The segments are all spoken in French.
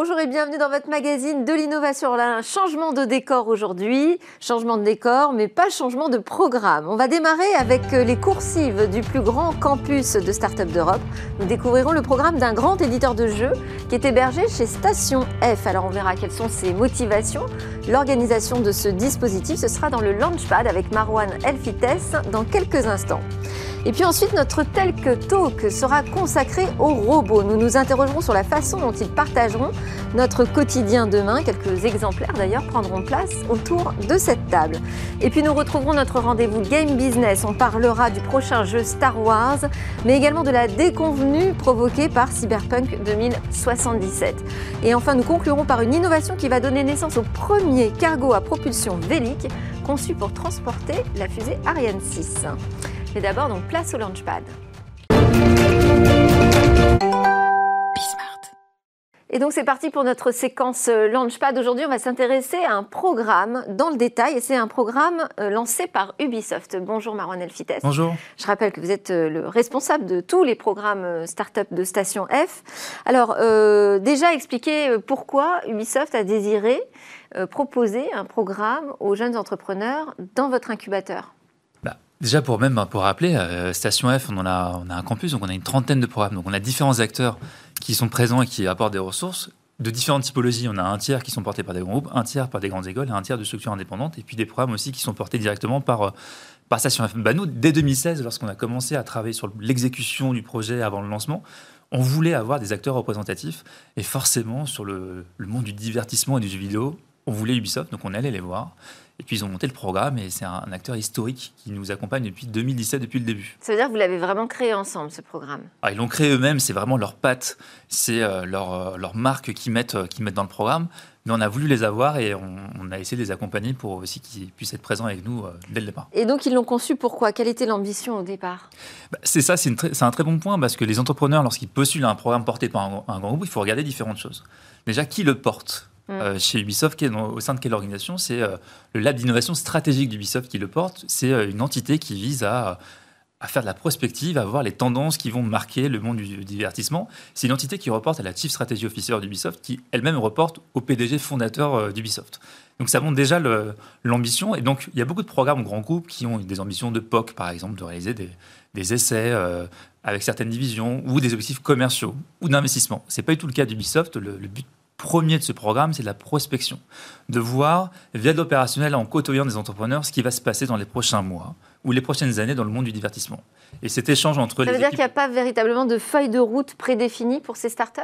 Bonjour et bienvenue dans votre magazine de l'innovation. Un changement de décor aujourd'hui. Changement de décor, mais pas changement de programme. On va démarrer avec euh, les coursives du plus grand campus de start-up d'Europe. Nous découvrirons le programme d'un grand éditeur de jeux qui est hébergé chez Station F. Alors on verra quelles sont ses motivations. L'organisation de ce dispositif, ce sera dans le Launchpad avec Marwan Elfites dans quelques instants. Et puis ensuite, notre Telk Talk sera consacré aux robots. Nous nous interrogerons sur la façon dont ils partageront notre quotidien demain. Quelques exemplaires d'ailleurs prendront place autour de cette table. Et puis nous retrouverons notre rendez-vous Game Business. On parlera du prochain jeu Star Wars, mais également de la déconvenue provoquée par Cyberpunk 2077. Et enfin, nous conclurons par une innovation qui va donner naissance au premier cargo à propulsion vélique conçu pour transporter la fusée Ariane 6. Mais d'abord, donc place au Launchpad. Et donc c'est parti pour notre séquence euh, Launchpad. Aujourd'hui, on va s'intéresser à un programme dans le détail et c'est un programme euh, lancé par Ubisoft. Bonjour Marwan Elfites. Bonjour. Je rappelle que vous êtes euh, le responsable de tous les programmes start-up de Station F. Alors déjà expliquer pourquoi Ubisoft a désiré proposer un programme aux jeunes entrepreneurs dans votre incubateur. Déjà, pour rappeler, euh, Station F, on, a, un campus, donc on a une trentaine de programmes. Donc on a différents acteurs qui sont présents et qui apportent des ressources de différentes typologies. On a un tiers qui sont portés par des groupes, un tiers par des grandes écoles un tiers de structures indépendantes. Et puis des programmes aussi qui sont portés directement par, euh, par Station F. Bah, nous, dès 2016, lorsqu'on a commencé à travailler sur l'exécution du projet avant le lancement, on voulait avoir des acteurs représentatifs. Et forcément, sur le, le monde du divertissement et du jeu vidéo, on voulait Ubisoft, donc on allait les voir. Et puis ils ont monté le programme et c'est un, acteur historique qui nous accompagne depuis 2017, depuis le début. Ça veut dire que vous l'avez vraiment créé ensemble, ce programme? Ah, Ils l'ont créé eux-mêmes, c'est vraiment leur patte, c'est euh, leur, euh, leur, marque qu'ils mettent, euh, mettent dans le programme. Mais on a voulu les avoir et on, a essayé de les accompagner pour aussi qu'ils puissent être présents avec nous dès le départ. Et donc ils l'ont conçu pourquoi Quelle était l'ambition au départ? Bah, C'est ça, c'est un très bon point parce que les entrepreneurs, lorsqu'ils postulent un programme porté par un, un grand groupe, il faut regarder différentes choses. Déjà, qui le porte? Euh, chez Ubisoft, qui est au sein de quelle organisation C'est euh, le lab d'innovation stratégique d'Ubisoft qui le porte. C'est euh, une entité qui vise à, faire de la prospective, à voir les tendances qui vont marquer le monde du, divertissement. C'est une entité qui reporte à la Chief Strategy Officer d'Ubisoft, qui elle-même reporte au PDG fondateur d'Ubisoft. Donc ça montre déjà l'ambition. Et donc il y a beaucoup de programmes grands groupes qui ont des ambitions de POC, par exemple, de réaliser des, essais avec certaines divisions ou des objectifs commerciaux ou d'investissement. Ce n'est pas du tout le cas d'Ubisoft. Le, premier de ce programme, c'est la prospection. De voir, via l'opérationnel, en côtoyant des entrepreneurs, ce qui va se passer dans les prochains mois ou les prochaines années dans le monde du divertissement. Et cet échange entre les. Ça veut dire qu'il n'y a pas véritablement de feuille de route prédéfinie pour ces startups?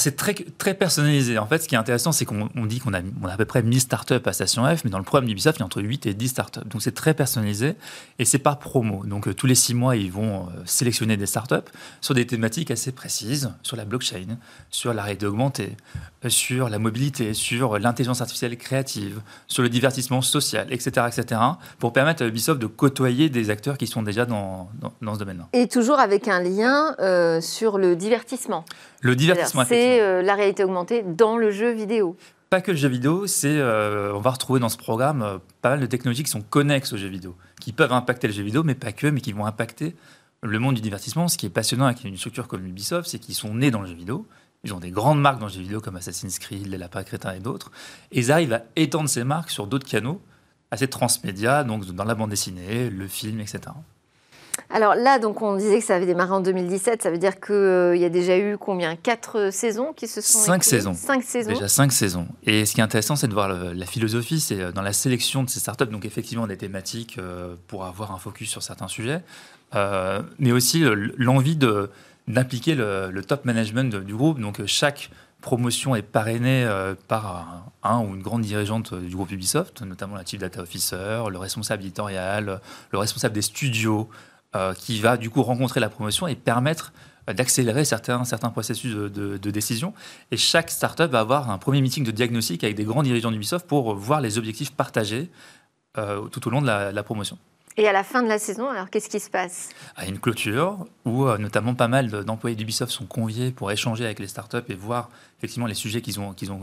C'est très, très personnalisé. En fait, ce qui est intéressant, c'est qu'on dit qu'on a, on a à peu près 1000 startups à Station F, mais dans le programme d'Ubisoft, il y a entre 8 et 10 startups. Donc, c'est très personnalisé et c'est par promo. Donc, euh, tous les 6 mois, ils vont euh, sélectionner des startups sur des thématiques assez précises, sur la blockchain, sur la réalité augmentée, euh, sur la mobilité, sur l'intelligence artificielle créative, sur le divertissement social, etc., etc., pour permettre à Ubisoft de côtoyer des acteurs qui sont déjà dans, dans, ce domaine-là. Et toujours avec un lien sur le divertissement. Le divertissement, c'est euh, la réalité augmentée dans le jeu vidéo. Pas que le jeu vidéo, c'est euh, on va retrouver dans ce programme euh, pas mal de technologies qui sont connexes au jeu vidéo, qui peuvent impacter le jeu vidéo, mais pas que, mais qui vont impacter le monde du divertissement. Ce qui est passionnant avec une structure comme Ubisoft, c'est qu'ils sont nés dans le jeu vidéo. Ils ont des grandes marques dans le jeu vidéo comme Assassin's Creed, Les Lapins Crétins et d'autres. Et ils arrivent à étendre ces marques sur d'autres canaux assez transmédia, donc dans la bande dessinée, le film, etc. Alors là, donc on disait que ça avait démarré en 2017. Ça veut dire qu'il euh, y a déjà eu combien? Quatre saisons qui se sont Cinq saisons. Cinq saisons. Déjà cinq saisons. Et ce qui est intéressant, c'est de voir la philosophie. C'est euh, dans la sélection de ces startups, donc effectivement des thématiques euh, pour avoir un focus sur certains sujets, mais aussi l'envie d'impliquer le, top management du groupe. Donc chaque promotion est parrainée par un, ou une grande dirigeante du groupe Ubisoft, notamment la Chief Data Officer, le responsable éditorial, le responsable des studios, euh, qui va du coup rencontrer la promotion et permettre euh, d'accélérer certains, certains processus de, décision. Et chaque startup va avoir un premier meeting de diagnostic avec des grands dirigeants d'Ubisoft pour voir les objectifs partagés euh, tout au long de la, promotion. Et à la fin de la saison, alors qu'est-ce qui se passe? À une clôture où notamment pas mal d'employés d'Ubisoft sont conviés pour échanger avec les startups et voir effectivement les sujets qu'ils ont, qu'ils ont,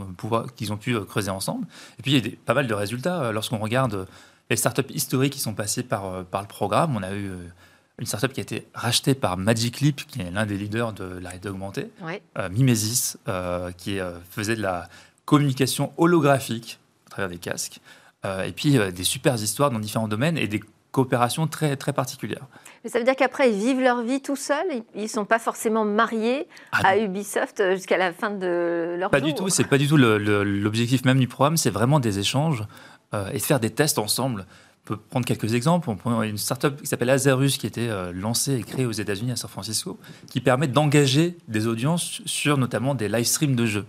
qu'ils ont pu creuser ensemble. Et puis il y a pas mal de résultats. Lorsqu'on regarde les startups historiques qui sont passées par, par le programme, on a eu une startup qui a été rachetée par Magic Leap, qui est l'un des leaders de la réalité augmentée, Mimesis, qui faisait de la communication holographique à travers des casques, et puis des super histoires dans différents domaines et des coopérations très, très particulières. Mais ça veut dire qu'après, ils vivent leur vie tout seuls? Ils ne sont pas forcément mariés ah à Ubisoft euh, jusqu'à la fin de leur Pas du tout, c'est pas du tout l'objectif même du programme, c'est vraiment des échanges euh, et de faire des tests ensemble. On peut prendre quelques exemples. On prend une startup qui s'appelle Azerus, qui a été euh, lancée et créée aux États-Unis, à San Francisco, qui permet d'engager des audiences sur notamment des live streams de jeux.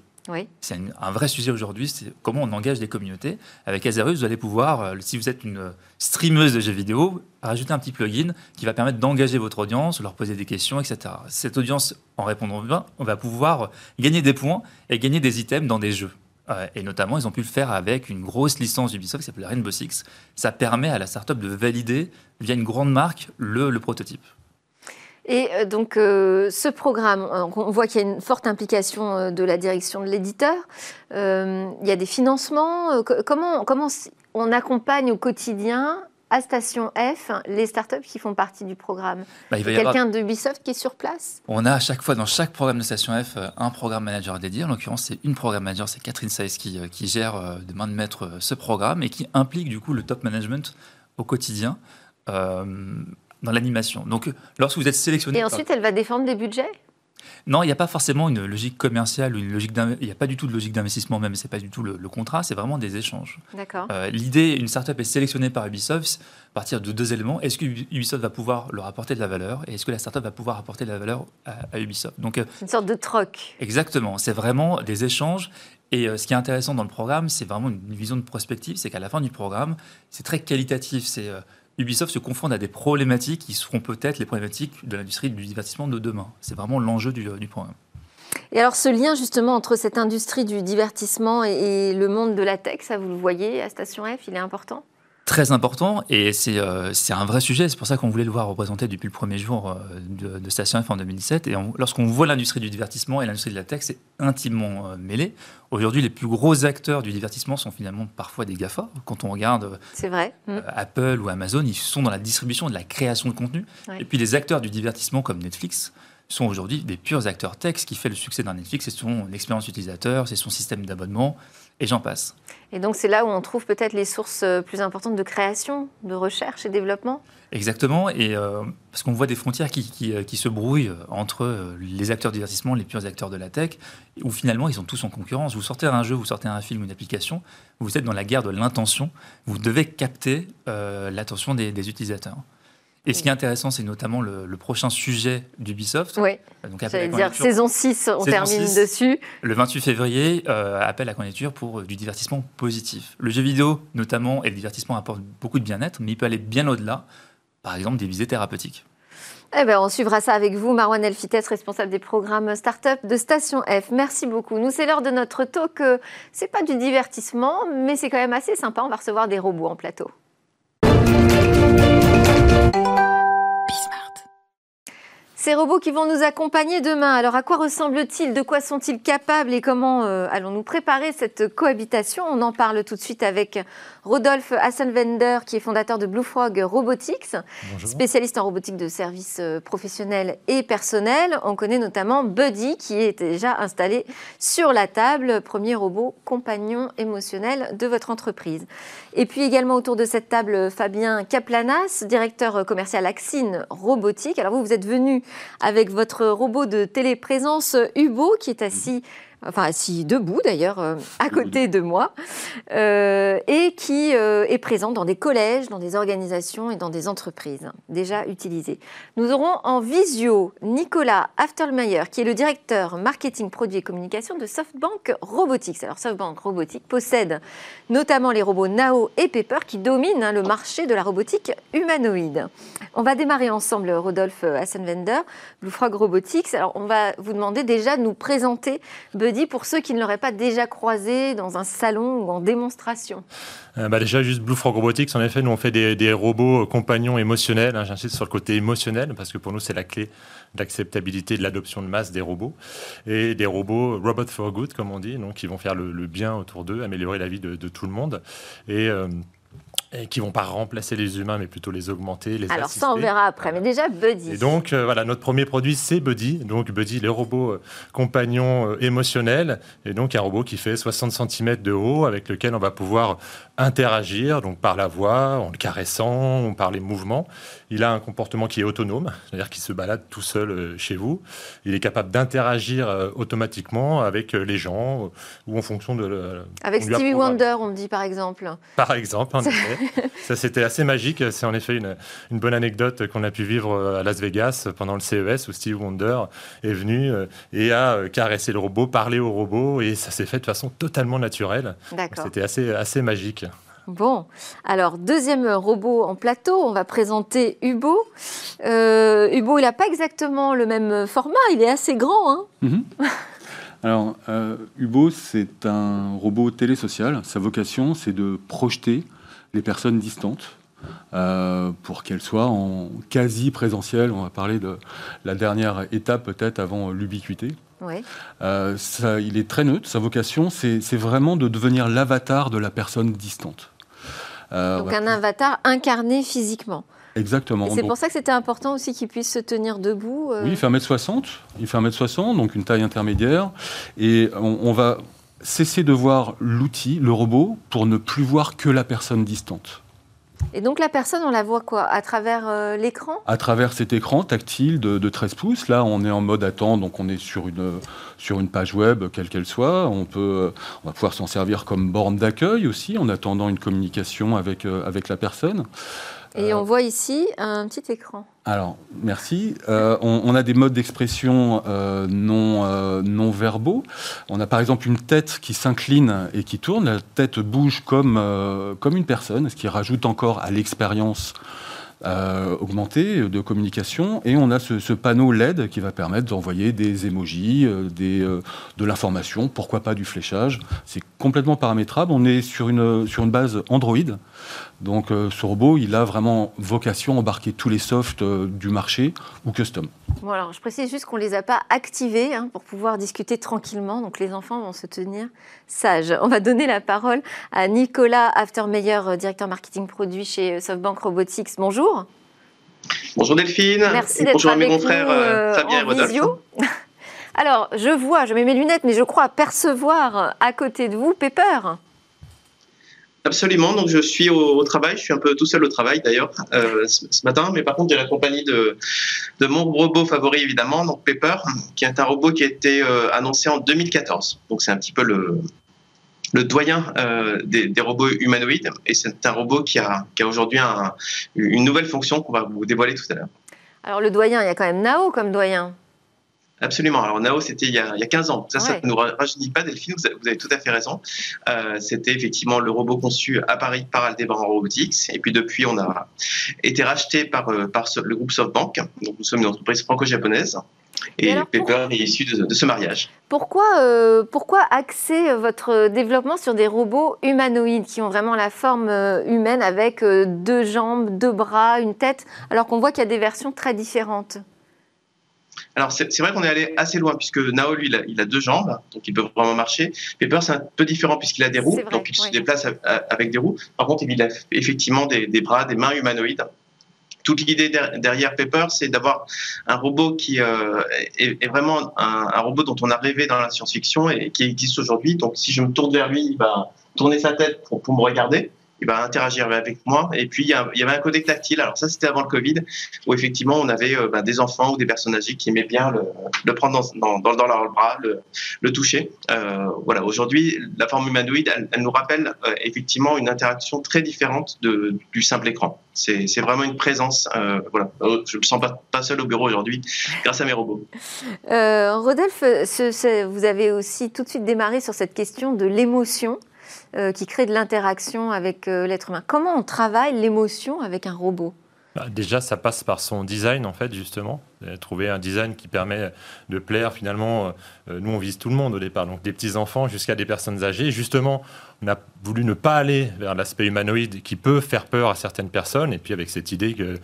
C'est un, vrai sujet aujourd'hui, c'est comment on engage des communautés. Avec Azerus, vous allez pouvoir, euh, si vous êtes une streameuse de jeux vidéo, rajouter un petit plugin qui va permettre d'engager votre audience, leur poser des questions, etc. Cette audience, en répondant bien, on va pouvoir gagner des points et gagner des items dans des jeux. Euh, et notamment, ils ont pu le faire avec une grosse licence Ubisoft qui s'appelle Rainbow Six. Ça permet à la startup de valider via une grande marque le prototype. Et euh, donc, euh, ce programme, on voit qu'il y a une forte implication de la direction de l'éditeur. il y a des financements. comment on accompagne au quotidien à Station F les startups qui font partie du programme bah, Il y a quelqu'un de Ubisoft qui est sur place? On a à chaque fois, dans chaque programme de Station F, un programme manager dédié. En l'occurrence, c'est une programme manager, c'est Catherine Saïs qui, qui, gère de main de maître ce programme et qui implique du coup le top management au quotidien dans l'animation. Donc, lorsque vous êtes sélectionné. Et ensuite, elle va défendre des budgets? Non, il n'y a pas forcément une logique commerciale une logique il n'y a pas du tout de logique d'investissement même, c'est pas du tout le, contrat, c'est vraiment des échanges. D'accord. Euh, l'idée, une startup est sélectionnée par Ubisoft à partir de deux éléments. Est-ce que Ubisoft va pouvoir leur apporter de la valeur et est-ce que la startup va pouvoir apporter de la valeur à, Ubisoft? Donc, euh, une sorte de troc. Exactement, c'est vraiment des échanges. Et euh, ce qui est intéressant dans le programme, c'est vraiment une, vision de prospective, c'est qu'à la fin du programme, c'est très qualitatif. C'est Ubisoft se confronte à des problématiques qui seront peut-être les problématiques de l'industrie du divertissement de demain. C'est vraiment l'enjeu du, du, programme. Et alors ce lien justement entre cette industrie du divertissement et, le monde de la tech, ça vous le voyez à Station F, il est important? Très important et euh, c'est un vrai sujet. C'est pour ça qu'on voulait le voir représenté depuis le premier jour euh, de, Station F en 2017. Et lorsqu'on voit l'industrie du divertissement et l'industrie de la tech, c'est intimement euh, mêlé. Aujourd'hui, les plus gros acteurs du divertissement sont finalement parfois des GAFA. Quand on regarde vrai. Mm. Apple ou Amazon, ils sont dans la distribution de la création de contenu. Et puis les acteurs du divertissement comme Netflix sont aujourd'hui des purs acteurs tech. Ce qui fait le succès d'un Netflix, c'est son expérience utilisateur, c'est son système d'abonnement, et j'en passe. Et donc c'est là où on trouve peut-être les sources euh, plus importantes de création, de recherche et développement? Exactement, et euh, parce qu'on voit des frontières qui, qui, euh, se brouillent entre les acteurs de divertissement, les purs acteurs de la tech, où finalement ils sont tous en concurrence. Vous sortez un jeu, vous sortez un film, une application, vous êtes dans la guerre de l'intention, vous devez capter l'attention des utilisateurs. Et ce qui est intéressant, c'est notamment le, prochain sujet d'Ubisoft. Oui. Donc, J'allais dire saison 6, on termine dessus. Le 28 février, euh, appel à candidature pour du divertissement positif. Le jeu vidéo, notamment, et le divertissement apporte beaucoup de bien-être, mais il peut aller bien au-delà, par exemple des visées thérapeutiques. Eh ben, on suivra ça avec vous, Marwan Elfites, responsable des programmes Startup de Station F. Merci beaucoup. Nous, c'est l'heure de notre talk. C'est pas du divertissement, mais c'est quand même assez sympa. On va recevoir des robots en plateau. Ces robots qui vont nous accompagner demain, alors à quoi ressemblent-ils? De quoi sont-ils capables? Et comment euh, allons-nous préparer cette cohabitation? On en parle tout de suite avec Rodolphe Hasselwender, qui est fondateur de Blue Frog Robotics, spécialiste en robotique de services euh, professionnels et personnels. On connaît notamment Buddy, qui est déjà installé sur la table, premier robot compagnon émotionnel de votre entreprise. Et puis également autour de cette table, Fabien Kaplanas, directeur commercial Axine Robotique. Alors vous, vous êtes venu avec votre robot de téléprésence Hubo qui est assis enfin assis debout d'ailleurs, euh, à côté de moi, euh, et qui euh, est présent dans des collèges, dans des organisations et dans des entreprises déjà utilisées. Nous aurons en visio Nicolas Aftermeyer, qui est le directeur marketing, produits et communication de SoftBank Robotics. Alors SoftBank Robotics possède notamment les robots Nao et Pepper qui dominent hein, le marché de la robotique humanoïde. On va démarrer ensemble, Rodolphe Hassenwender, Blue Frog Robotics. Alors on va vous demander déjà de nous présenter pour ceux qui ne l'auraient pas déjà croisé dans un salon ou en démonstration euh, bah Déjà, juste Blue Frog Robotics, en effet, nous on fait des, robots compagnons émotionnels. Hein, J'insiste sur le côté émotionnel parce que pour nous, c'est la clé d'acceptabilité de l'adoption de masse des robots. Et des robots robot for good, comme on dit, donc qui vont faire le, bien autour d'eux, améliorer la vie de, tout le monde. Et. Euh, et qui vont pas remplacer les humains, mais plutôt les augmenter, les Alors ça, on verra après. Mais déjà, Buddy. Et donc, euh, voilà, notre premier produit, c'est Buddy. Donc, Buddy, le robot euh, compagnon euh, émotionnel. Et donc, un robot qui fait 60 cm de haut, avec lequel on va pouvoir interagir, donc par la voix, en le caressant, par les mouvements. Il a un comportement qui est autonome, c'est-à-dire qu'il se balade tout seul chez vous. Il est capable d'interagir automatiquement avec les gens ou en fonction de... avec Stevie Wonder, on me dit par exemple. Par exemple, en effet. Ça, c'était assez magique. C'est en effet une, bonne anecdote qu'on a pu vivre euh, à Las Vegas pendant le CES où Steve Wonder est venu euh, et a euh, caressé le robot, parlé au robot et ça s'est fait de façon totalement naturelle. C'était assez, assez magique. Bon, alors deuxième robot en plateau, on va présenter Hubo. Hubo, il n'a pas exactement le même format, il est assez grand. Hein mhm. Alors, Hubo, c'est un robot télésocial. Sa vocation, c'est de projeter les personnes distantes. Euh, pour qu'elles soient en quasi présentiel. On va parler de la dernière étape peut-être avant l'ubiquité. Euh, il est très neutre. Sa vocation, c'est vraiment de devenir l'avatar de la personne distante. Euh, Donc un avatar incarné physiquement. Exactement. C'est pour ça que c'était important aussi qu'il puisse se tenir debout. Oui, il fait 1m60. Il fait 1m60, donc une taille intermédiaire. Et on va cesser de voir l'outil, le robot, pour ne plus voir que la personne distante. Et donc la personne, on la voit quoi? À travers euh, l'écran? À travers cet écran tactile de, 13 pouces. Là, on est en mode attente, donc on est sur une, sur une page web, quelle qu'elle soit. On, peut, on va pouvoir s'en servir comme borne d'accueil aussi, en attendant une communication avec, euh, avec la personne. Et on voit ici un petit écran. Alors, merci. Euh, on, a des modes d'expression euh, non, euh, non verbaux. On a par exemple une tête qui s'incline et qui tourne. La tête bouge comme, comme une personne, ce qui rajoute encore à l'expérience euh, augmenté de communication. Et on a ce, panneau LED qui va permettre d'envoyer des emojis, euh, des, euh, de l'information, pourquoi pas du fléchage. C'est complètement paramétrable. On est sur une, sur une base Android. Donc ce robot, il a vraiment vocation à embarquer tous les softs du marché ou custom. Bon, alors, je précise juste qu'on ne les a pas activés hein, pour pouvoir discuter tranquillement. Donc les enfants vont se tenir sages. On va donner la parole à Nicolas Aftermeyer, directeur marketing produit chez SoftBank Robotics. Bonjour. Bonjour Delphine. Merci bonjour à mes confrères euh, Fabien et Rodolphe. Alors, je vois, je mets mes lunettes, mais je crois percevoir à côté de vous Pepper. Absolument, donc je suis au, travail, je suis un peu tout seul au travail d'ailleurs euh, ce, matin, mais par contre j'ai la compagnie de, de mon robot favori évidemment, donc Pepper, qui est un robot qui a été euh, annoncé en 2014. Donc c'est un petit peu le, le doyen euh, des, robots humanoïdes. Et c'est un robot qui a, qui a aujourd'hui une nouvelle fonction qu'on va vous dévoiler tout à l'heure. Alors le doyen, il y a quand même Nao comme doyen. Absolument. Alors Nao, c'était il, y a 15 ans. Ça, ça ne nous rajeunit pas, Delphine, vous avez, tout à fait raison. Euh, c'était effectivement le robot conçu à Paris par Aldebaran Robotics. Et puis depuis, on a été racheté par, euh, par le groupe SoftBank. Donc nous sommes une entreprise franco-japonaise. Et, Pepper est issu de, ce mariage. Pourquoi, euh, pourquoi axer votre développement sur des robots humanoïdes qui ont vraiment la forme humaine avec deux jambes, deux bras, une tête, alors qu'on voit qu'il y a des versions très différentes? Alors c'est vrai qu'on est allé assez loin puisque Nao lui il a, deux jambes donc il peut vraiment marcher. Pepper c'est un peu différent puisqu'il a des roues donc il se déplace avec des roues. Par contre il a effectivement des bras, des mains humanoïdes toute l'idée derrière Pepper, c'est d'avoir un robot qui euh, est, vraiment un, robot dont on a rêvé dans la science-fiction et qui existe aujourd'hui. Donc, si je me tourne vers lui, il va tourner sa tête pour, pour me regarder va interagir avec moi. Et puis, il y, avait un codec tactile. Alors ça, c'était avant le Covid, où effectivement, on avait euh, bah, des enfants ou des personnes âgées qui aimaient bien le, prendre dans, dans, dans, leur bras, le, toucher. Euh, voilà. Aujourd'hui, la forme humanoïde, elle, nous rappelle euh, effectivement une interaction très différente de, du simple écran. C'est vraiment une présence. voilà. Je me sens pas seul au bureau aujourd'hui grâce à mes robots. Rodolphe, vous avez aussi tout de suite démarré sur cette question de l'émotion. Euh, qui crée de l'interaction avec euh, l'être humain. Comment on travaille l'émotion avec un robot? Bah, Déjà, ça passe par son design, en fait, justement. Trouver un design qui permet de plaire finalement, nous on vise tout le monde au départ, donc des petits enfants jusqu'à des personnes âgées. Justement, on a voulu ne pas aller vers l'aspect humanoïde qui peut faire peur à certaines personnes, et puis avec cette idée que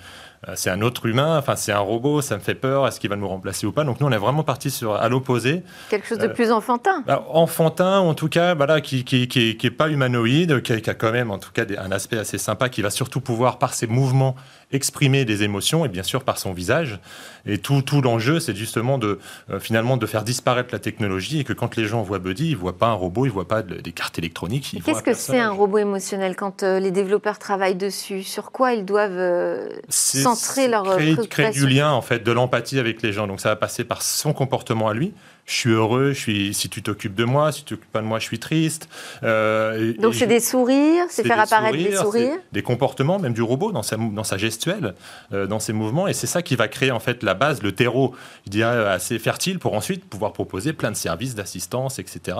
euh, c'est un autre humain, enfin c'est un robot, ça me fait peur, est-ce qu'il va nous remplacer ou pas? Donc nous on est vraiment parti sur à l'opposé. Quelque chose de euh, plus enfantin. Bah, enfantin, en tout cas, voilà, qui qui, qui, qui est pas humanoïde, qui, a quand même en tout cas un aspect assez sympa, qui va surtout pouvoir par ses mouvements exprimer des émotions et bien sûr par son visage. Et tout, tout l'enjeu, c'est justement de euh, finalement de faire disparaître la technologie et que quand les gens voient Buddy, ils voient pas un robot, ils voient pas des cartes électroniques. Qu'est-ce que c'est un robot émotionnel quand les développeurs travaillent dessus? Sur quoi ils doivent centrer leur créer, créer du lien en fait, de l'empathie avec les gens. Donc ça va passer par son comportement à lui je suis heureux, je suis, si tu t'occupes de moi, si tu t'occupes pas de moi, je suis triste. Euh, Donc c'est des sourires, c'est faire apparaître des sourires Des comportements, même du robot, dans sa, dans sa gestuelle, euh, dans ses mouvements, et c'est ça qui va créer en fait la base, le terreau, je dirais, assez fertile pour ensuite pouvoir proposer plein de services d'assistance, etc.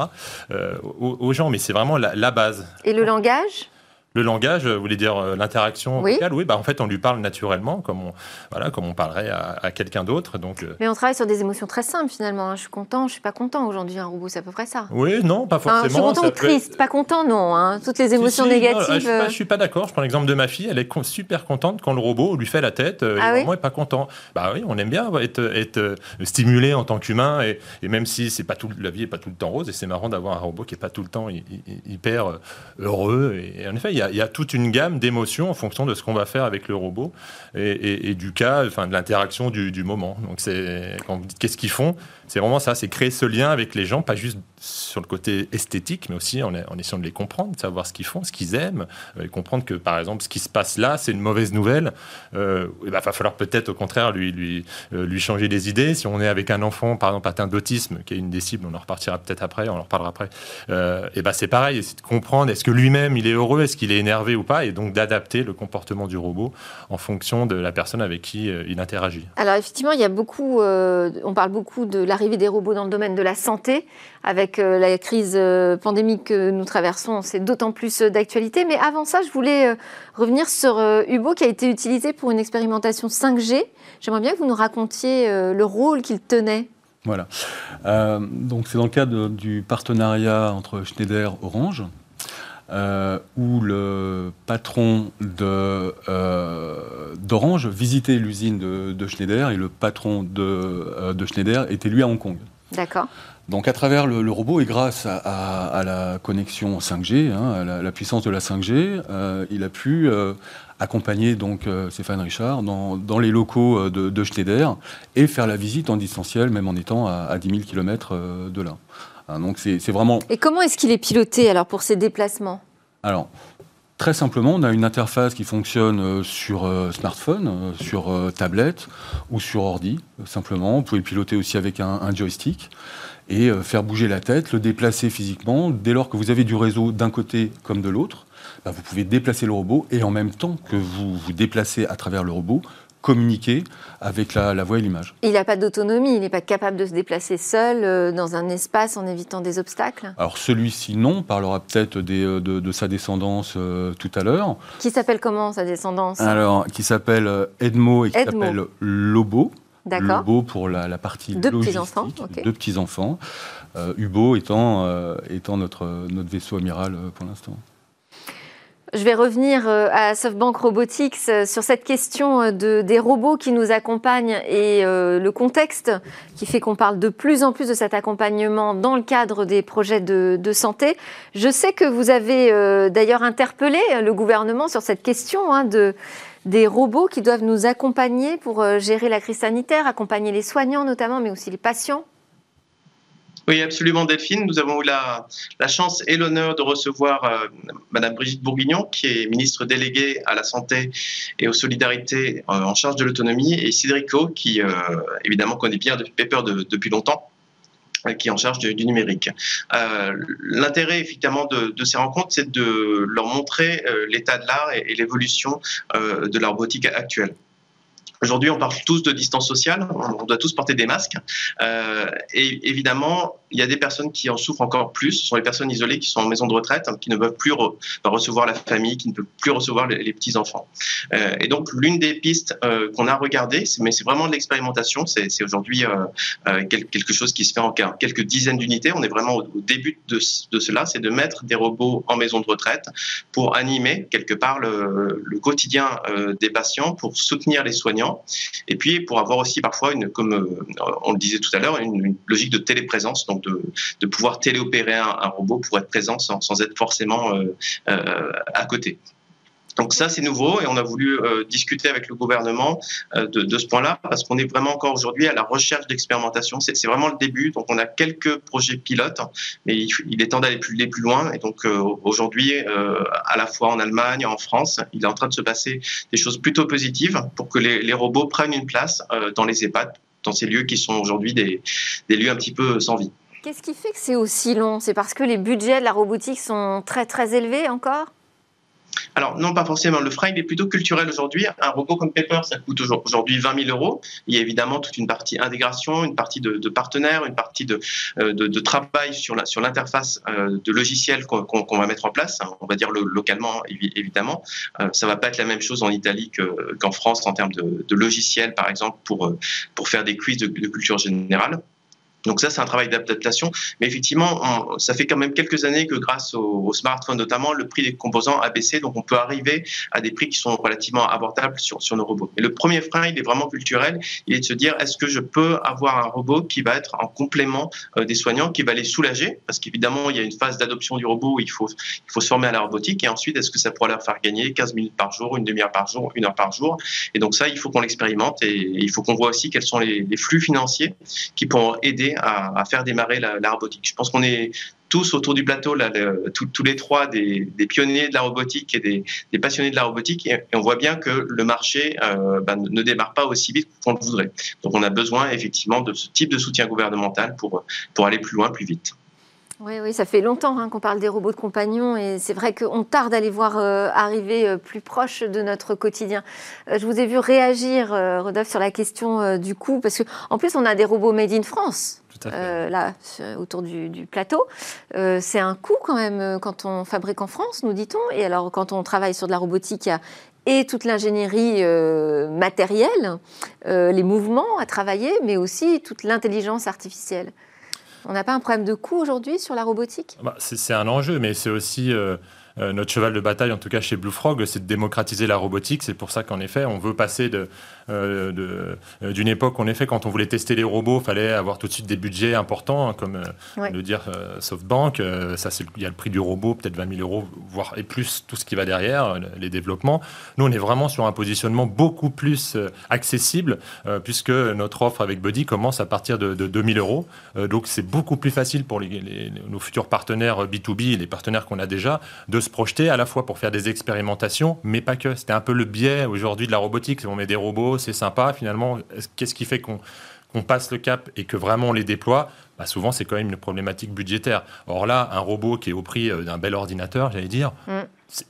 Euh, aux, gens, mais c'est vraiment la, la base. Et le langage? Le langage, vous voulez dire euh, l'interaction oui. vocale Oui, bah en fait, on lui parle naturellement, comme on, voilà, comme on parlerait à, quelqu'un d'autre. Donc, euh. Mais on travaille sur des émotions très simples finalement. Hein. Je suis content, je suis pas content aujourd'hui. Un robot, c'est à peu près ça. Oui, non, pas forcément. je suis content ou triste, pas content, non. Hein. Toutes les émotions négatives. je, suis pas, euh. suis pas d'accord. Je prends l'exemple de ma fille. Elle est super contente quand le robot lui fait la tête. Ah et moi, est pas content. Bah oui, on aime bien être, être stimulé en tant qu'humain. Et, et, même si c'est pas tout, la vie est pas tout le temps rose, et c'est marrant d'avoir un robot qui est pas tout le temps hyper heureux. Et, en effet, il a, y a toute une gamme d'émotions en fonction de ce qu'on va faire avec le robot et, du cas, enfin de l'interaction du, moment. Donc c'est quand vous dites qu'est-ce qu'ils font, c'est vraiment ça, c'est créer ce lien avec les gens, pas juste sur le côté esthétique, mais aussi en, essayant de les comprendre, de savoir ce qu'ils font, ce qu'ils aiment, euh, et comprendre que par exemple ce qui se passe là, c'est une mauvaise nouvelle. Euh, il va falloir peut-être au contraire lui, euh, lui changer des idées. Si on est avec un enfant, par exemple atteint d'autisme, qui est une des cibles, on en repartira peut-être après, on en reparlera après. et ben c'est pareil, c'est de comprendre est-ce que lui-même il est heureux, est-ce qu'il est énervé ou pas, et donc d'adapter le comportement du robot en fonction de la personne avec qui il interagit. Alors effectivement, il y a beaucoup, on parle beaucoup de la l'arrivée des robots dans le domaine de la santé. Avec euh, la crise euh, pandémique que nous traversons, c'est d'autant plus euh, d'actualité. Mais avant ça, je voulais revenir sur Hubo qui a été utilisé pour une expérimentation 5G. J'aimerais bien que vous nous racontiez le rôle qu'il tenait. Voilà. donc c'est dans le cadre du partenariat entre Schneider Orange. où le patron d'Orange visitait l'usine de, Schneider et le patron de, de Schneider était lui à Hong Kong. D'accord. Donc à travers le, robot et grâce à, la connexion 5G, hein, à la, puissance de la 5G, euh, il a pu euh, accompagner donc euh, Stéphane Richard dans, les locaux de, Schneider et faire la visite en distanciel, même en étant à, 10 000 km de là. Hein, donc c'est vraiment. Et comment est-ce qu'il est piloté alors pour ses déplacements? Alors. Très simplement, on a une interface qui fonctionne sur smartphone, sur tablette ou sur ordi, simplement. Vous pouvez le piloter aussi avec un joystick et euh, faire bouger la tête, le déplacer physiquement. Dès lors que vous avez du réseau d'un côté comme de l'autre, bah, vous pouvez déplacer le robot et en même temps que vous vous déplacez à travers le robot, communiquer avec la, voix et l'image. Il n'a pas d'autonomie, il n'est pas capable de se déplacer seul euh, dans un espace en évitant des obstacles? Alors celui-ci non, on parlera peut-être euh, de, sa descendance tout à l'heure. Qui s'appelle comment sa descendance? Alors, qui s'appelle Edmo et qui s'appelle Lobo. D'accord. Hubo pour la, partie Deux petits-enfants. Deux petits-enfants. Euh, Hubo étant, euh, étant notre, notre vaisseau amiral euh, pour l'instant. Je vais revenir à SoftBank Robotics sur cette question de, des robots qui nous accompagnent et le contexte qui fait qu'on parle de plus en plus de cet accompagnement dans le cadre des projets de, santé. Je sais que vous avez d'ailleurs interpellé le gouvernement sur cette question hein, de des robots qui doivent nous accompagner pour euh, gérer la crise sanitaire, accompagner les soignants notamment, mais aussi les patients oui, absolument, Delphine. Nous avons eu la, chance et l'honneur de recevoir euh, Madame Brigitte Bourguignon, qui est ministre déléguée à la santé et aux solidarités euh, en charge de l'autonomie, et Cédric qui évidemment connaît bien Pepper depuis longtemps euh, qui est en charge du, numérique. Euh, l'intérêt effectivement de, ces rencontres, c'est de leur montrer euh, l'état de l'art et, l'évolution de la robotique actuelle. Aujourd'hui, on parle tous de distance sociale, on doit tous porter des masques. Euh, et évidemment, il y a des personnes qui en souffrent encore plus. Ce sont les personnes isolées qui sont en maison de retraite, hein, qui ne peuvent plus recevoir la famille, qui ne peuvent plus recevoir les, petits-enfants. Euh, et donc, l'une des pistes euh, qu'on a regardées, mais c'est vraiment de l'expérimentation, c'est aujourd'hui euh, quelque chose qui se fait en quelques dizaines d'unités. On est vraiment au, début de, cela, c'est de mettre des robots en maison de retraite pour animer quelque part le quotidien des patients, pour soutenir les soignants et puis pour avoir aussi parfois, une, comme euh, on le disait tout à l'heure, une, logique de téléprésence, donc de, pouvoir téléopérer un, robot pour être présent sans, sans être forcément euh, euh, à côté. Donc ça, c'est nouveau et on a voulu euh, discuter avec le gouvernement euh, de, ce point-là parce qu'on est vraiment encore aujourd'hui à la recherche d'expérimentation. C'est vraiment le début. Donc on a quelques projets pilotes, mais il, est temps d'aller plus, plus loin. Et donc euh, aujourd'hui, à la fois en Allemagne, en France, il est en train de se passer des choses plutôt positives pour que les, robots prennent une place dans les EHPAD, dans ces lieux qui sont aujourd'hui des, des lieux un petit peu sans vie. Qu'est-ce qui fait que c'est aussi long? C'est parce que les budgets de la robotique sont très très élevés encore? Alors, non, pas forcément. Le frein, il est plutôt culturel aujourd'hui. Un robot comme Pepper, ça coûte aujourd'hui 20 000 euros. Il y a évidemment toute une partie intégration, une partie de, partenaires, une partie de, euh, de, travail sur l'interface euh, de logiciels qu'on va mettre en place. On va dire le, localement, évidemment. Euh, ça va pas être la même chose en Italie qu'en France en termes de, logiciels, par exemple, pour, pour faire des quiz de culture générale. Donc ça, c'est un travail d'adaptation. Mais effectivement, ça fait quand même quelques années que grâce aux, smartphones notamment, le prix des composants a baissé. Donc on peut arriver à des prix qui sont relativement abordables sur, sur nos robots. Et le premier frein, il est vraiment culturel. Il est de se dire, est-ce que je peux avoir un robot qui va être en complément euh, des soignants, qui va les soulager? Parce qu'évidemment, il y a une phase d'adoption du robot où il faut, il faut se former à la robotique. Et ensuite, est-ce que ça pourra leur faire gagner 15 minutes par jour, une demi-heure par jour, une heure par jour? Et donc ça, il faut qu'on l'expérimente. Et, il faut qu'on voit aussi quels sont les, les flux financiers qui pourront aider à, faire démarrer la, robotique. Je pense qu'on est tous autour du plateau, tous, les trois, des, pionniers de la robotique et des, passionnés de la robotique, et, on voit bien que le marché euh, ben, ne démarre pas aussi vite qu'on le voudrait. Donc on a besoin effectivement de ce type de soutien gouvernemental pour aller plus loin, plus vite. Oui, oui, ça fait longtemps hein, qu'on parle des robots de compagnon et c'est vrai qu'on tarde à les voir euh, arriver euh, plus proches de notre quotidien. Euh, je vous ai vu réagir, Rodolphe, sur la question du coût, parce qu'en plus, on a des robots made in France. là, autour du, plateau. c'est un coût quand même quand on fabrique en France, nous dit-on. Et alors, quand on travaille sur de la robotique, il y a et toute l'ingénierie matérielle, les mouvements à travailler, mais aussi toute l'intelligence artificielle. On n'a pas un problème de coût aujourd'hui sur la robotique? Bah, C'est un enjeu, mais c'est aussi euh, euh, notre cheval de bataille, en tout cas chez Blue Frog, c'est de démocratiser la robotique. C'est pour ça qu'en effet, on veut passer de, d'une époque, en effet, quand on voulait tester les robots, il fallait avoir tout de suite des budgets importants, hein, comme le dire SoftBank. ça, il y a le prix du robot, peut-être 20 000 euros, voire et plus tout ce qui va derrière, les développements. Nous, on est vraiment sur un positionnement beaucoup plus accessible, puisque notre offre avec Buddy commence à partir de, de 2 000 euros. donc, c'est beaucoup plus facile pour nos futurs partenaires B2B, les partenaires qu'on a déjà, de se projeter à la fois pour faire des expérimentations, mais pas que. C'était un peu le biais aujourd'hui de la robotique. On met des robots, c'est sympa. Finalement, qu'est-ce qui fait qu'on passe le cap et que vraiment on les déploie? Bah souvent c'est quand même une problématique budgétaire. Or là, un robot qui est au prix euh, d'un bel ordinateur, j'allais dire, mm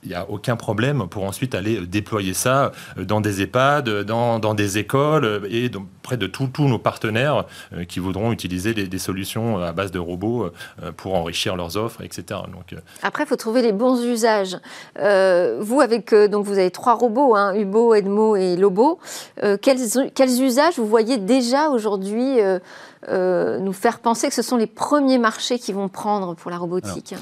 il n'y a aucun problème pour ensuite aller euh, déployer ça euh, dans des EHPAD, dans, dans des écoles et près de tous nos partenaires qui voudront utiliser des, solutions à base de robots pour enrichir leurs offres, etc. Donc, Après, il faut trouver les bons usages. vous, avec, donc vous avez trois robots, hein, Hubo, Edmo et Lobo. quels, quels, usages vous voyez déjà aujourd'hui nous faire penser que ce sont les premiers marchés qui vont prendre pour la robotique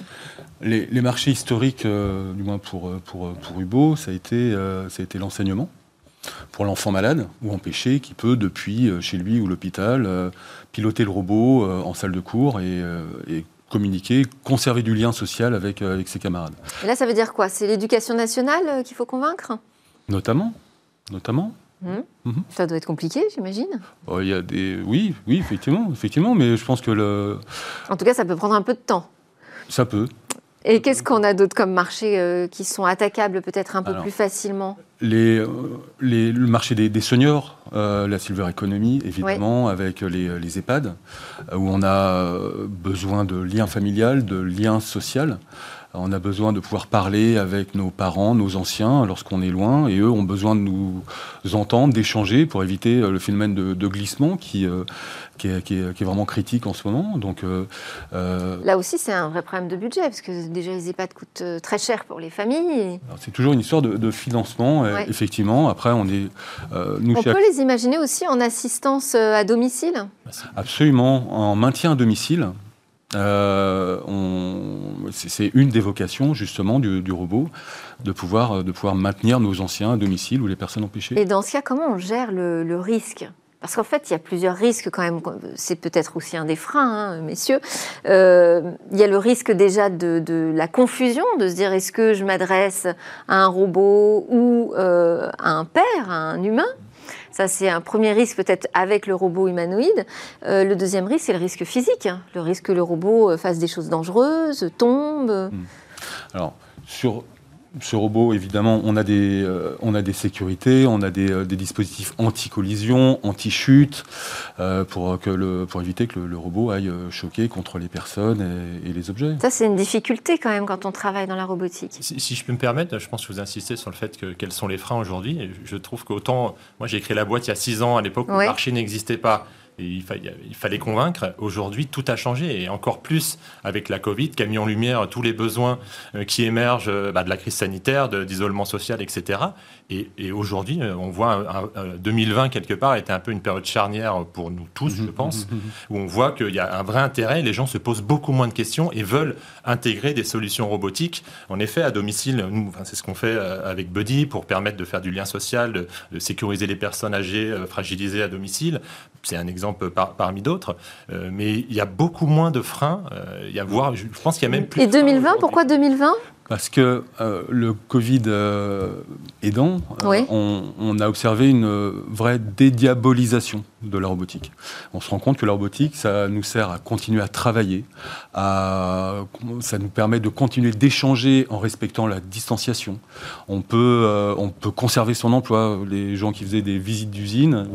les, les, marchés historiques, du pour, euh, pour, euh, pour Hubo, ça a été, euh, ça a été l'enseignement pour l'enfant malade ou empêché qui peut, depuis chez lui ou l'hôpital, piloter le robot en salle de cours et, communiquer, conserver du lien social avec, avec ses camarades. Et là, ça veut dire quoi? C'est l'éducation nationale qu'il faut convaincre? Notamment. Notamment. Mmh. Mmh. Ça doit être compliqué, j'imagine. Il y a des... Oui, oui, effectivement, effectivement, mais je pense que le... En tout cas, ça peut prendre un peu de temps. Ça peut. Et qu'est-ce qu'on a d'autre comme marchés euh, qui sont attaquables peut-être un peu plus facilement? les, euh, les, Le marché des, seniors, euh, la silver economy évidemment, avec les, les, EHPAD, où on a besoin de liens familial, de liens social. On a besoin de pouvoir parler avec nos parents, nos anciens, lorsqu'on est loin, et eux ont besoin de nous entendre, d'échanger pour éviter le phénomène de, glissement qui, qui est, vraiment critique en ce moment. Donc, Là aussi, c'est un vrai problème de budget, parce que déjà, les EHPAD coûtent très cher pour les familles. C'est toujours une histoire de, financement, effectivement. Après, on est... nous, on peut les imaginer aussi en assistance à domicile? Absolument, en maintien à domicile. Euh, c'est une des vocations justement du, robot, de pouvoir, de pouvoir maintenir nos anciens à domicile ou les personnes empêchées. Et dans ce cas, comment on gère le, risque? Parce qu'en fait, il y a plusieurs risques quand même. C'est peut-être aussi un des freins, hein, messieurs. Euh, il y a le risque déjà de, la confusion, de se dire est-ce que je m'adresse à un robot ou euh, à un père, à un humain? Ça, c'est un premier risque peut-être avec le robot humanoïde. Euh, le deuxième risque, c'est le risque physique. Hein. Le risque que le robot euh, fasse des choses dangereuses, tombe. Hmm. Alors, sur ce robot, évidemment, on a des, euh, on a des sécurités, on a des, euh, dispositifs anti-collision, anti-chute, euh, pour, pour éviter que le, robot aille choquer contre les personnes et, les objets. Ça, c'est une difficulté quand même quand on travaille dans la robotique. Si, je peux me permettre, je pense que vous insistez sur le fait que quels sont les freins aujourd'hui. Je trouve qu'autant, moi j'ai créé la boîte il y a six ans, à l'époque où le marché n'existait pas il, fallait convaincre. Aujourd'hui, tout a changé et encore plus avec la Covid qui a mis en lumière tous les besoins euh, qui émergent euh, bah, de la crise sanitaire, d'isolement social, etc. Et, aujourd'hui, euh, on voit 2020 quelque part était un peu une période charnière pour nous tous, je mhm. pense, où on voit qu'il y a un vrai intérêt. Les gens se posent beaucoup moins de questions et veulent intégrer des solutions robotiques. En effet, à domicile, nous, c'est ce qu'on fait avec Buddy pour permettre de faire du lien social, de sécuriser les personnes âgées, fragilisées à domicile. C'est un exemple parmi d'autres, euh, mais il y a beaucoup moins de freins. Euh, il y a voir, je pense qu'il y a même plus. Et 2020, pourquoi 2020 parce que euh, le Covid euh, aidant, euh, on, a observé une vraie dédiabolisation de la robotique. On se rend compte que la robotique, ça nous sert à continuer à travailler, à, ça nous permet de continuer d'échanger en respectant la distanciation. On peut, on peut conserver son emploi. Les gens qui faisaient des visites d'usine,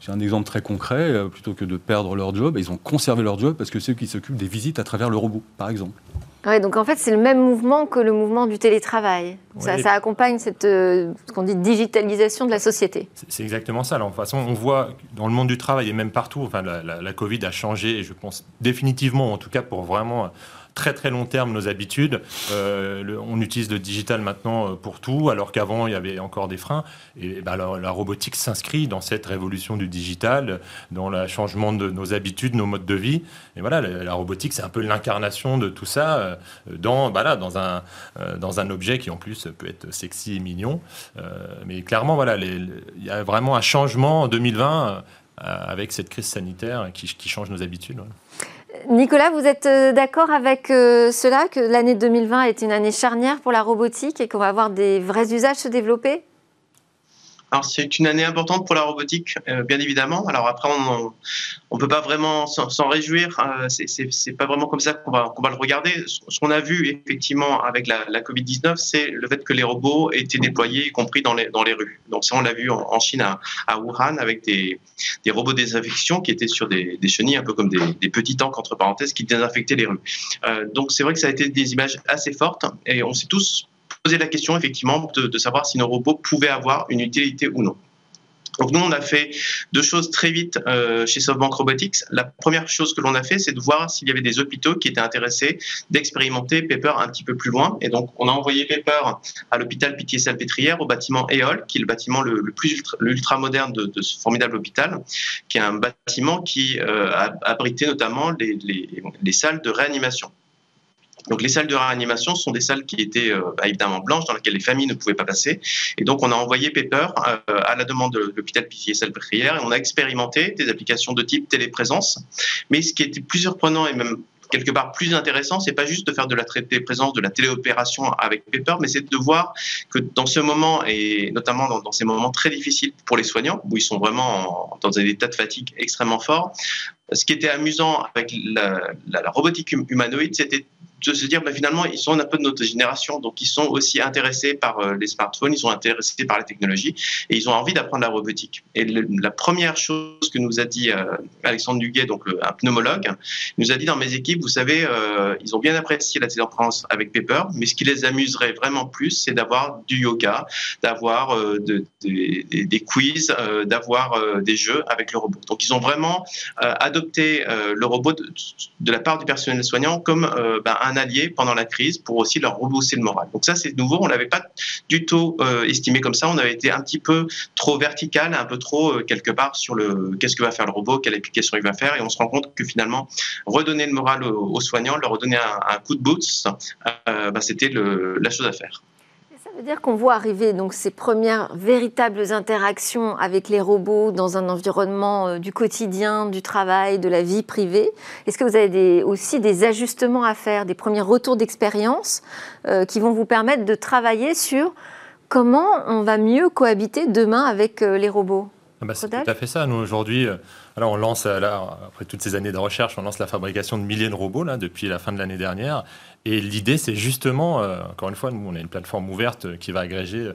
j'ai un exemple très concret, plutôt que de perdre leur job, ils ont conservé leur job parce que c'est eux qui s'occupent des visites à travers le robot, par exemple. Ouais, donc en fait, c'est le même mouvement que le mouvement du télétravail. Ça, accompagne cette euh, ce qu'on dit digitalisation de la société. C'est exactement ça. Alors, de toute façon, on voit dans le monde du travail et même partout, enfin, la, la Covid a changé, et je pense définitivement, en tout cas pour vraiment très très long terme nos habitudes. Euh, on utilise le digital maintenant euh, pour tout, alors qu'avant il y avait encore des freins. Et bah, la, robotique s'inscrit dans cette révolution du digital, dans le changement de nos habitudes, nos modes de vie. Et voilà, la, robotique c'est un peu l'incarnation de tout ça euh, dans, bah dans, un, dans un objet qui en plus peut être sexy et mignon. mais clairement, voilà, il y a vraiment un changement en 2020 avec cette crise sanitaire qui, change nos habitudes. Nicolas, vous êtes euh, d'accord avec euh, cela, que l'année 2020 est une année charnière pour la robotique et qu'on va avoir des vrais usages se développer? Alors c'est une année importante pour la robotique, euh, bien évidemment. Alors après, on ne peut pas vraiment s'en réjouir. Euh, c'est pas vraiment comme ça qu'on va, le regarder. Ce qu'on a vu effectivement avec la, Covid-19, c'est le fait que les robots étaient déployés, y compris dans les, dans les rues. Donc ça, on l'a vu en, Chine, à, Wuhan, avec des, des robots désinfection qui étaient sur des, chenilles, un peu comme des, petits tanks, entre parenthèses, qui désinfectaient les rues. Euh, donc c'est vrai que ça a été des images assez fortes et on s'est tous poser la question effectivement de, savoir si nos robots pouvaient avoir une utilité ou non. Donc nous, on a fait deux choses très vite euh, chez SoftBank Robotics. La première chose que l'on a fait, c'est de voir s'il y avait des hôpitaux qui étaient intéressés d'expérimenter Pepper un petit peu plus loin. Et donc, on a envoyé Pepper à l'hôpital Pitié-Salpêtrière, au bâtiment EOL, qui est le bâtiment le, plus ultra, moderne de, ce formidable hôpital, qui est un bâtiment qui euh, abritait notamment les salles de réanimation. Donc les salles de réanimation sont des salles qui étaient euh, bah, évidemment blanches, dans lesquelles les familles ne pouvaient pas passer. Et donc on a envoyé Pepper euh, à la demande de l'hôpital pitié salpêtrière et on a expérimenté des applications de type téléprésence. Mais ce qui était plus surprenant et même quelque part plus intéressant, c'est pas juste de faire de la téléprésence, de la téléopération avec Pepper, mais c'est de voir que dans ce moment, et notamment dans, ces moments très difficiles pour les soignants, où ils sont vraiment dans des états de fatigue extrêmement forts, ce qui était amusant avec la robotique hum-, humanoïde, c'était de se dire, bah, finalement, ils sont un peu de notre génération, donc ils sont aussi intéressés par euh, les smartphones, ils sont intéressés par la technologie et ils ont envie d'apprendre la robotique. Et la première chose que nous a dit euh, Alexandre Duguet, donc un pneumologue, nous a dit dans mes équipes, vous savez, euh, ils ont bien apprécié la téléconférence avec Pepper, mais ce qui les amuserait vraiment plus, c'est d'avoir du yoga, d'avoir de, des quiz, d'avoir des jeux avec le robot. Donc ils ont vraiment adopté le robot de, la part du personnel soignant comme ben, un allié pendant la crise pour aussi leur rebousser le moral. Donc ça, c'est nouveau. On l'avait pas du tout euh, estimé comme ça. On avait été un petit peu trop vertical, un peu trop euh, quelque part sur le qu'est-ce que va faire le robot, quelle application il va faire, et on se rend compte que finalement redonner le moral aux, soignants, leur redonner un, coup de boots, euh, ben, c'était la chose à faire. Veut dire qu'on voit arriver donc ces premières véritables interactions avec les robots dans un environnement euh, du quotidien, du travail, de la vie privée? Est-ce que vous avez aussi des ajustements à faire, des premiers retours d'expérience euh, qui vont vous permettre de travailler sur comment on va mieux cohabiter demain avec euh, les robots? Ah bah, C'est tout à fait ça. Nous, aujourd'hui, alors on lance, là, après toutes ces années de recherche, on lance la fabrication de milliers de robots là, depuis la fin de l'année dernière. Et l'idée, c'est justement, euh, encore une fois, nous, on a une plateforme ouverte qui va agréger euh,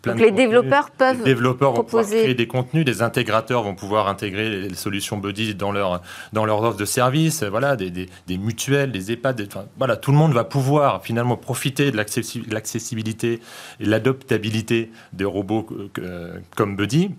plein Donc de les développeurs peuvent les développeurs vont pouvoir créer des contenus, des intégrateurs vont pouvoir intégrer les solutions Buddy dans leur dans leur offre de services, voilà, des, des, des mutuelles, des EHPAD, voilà, tout le monde va pouvoir finalement profiter de l'accessibilité et l'adoptabilité des robots euh, comme Buddy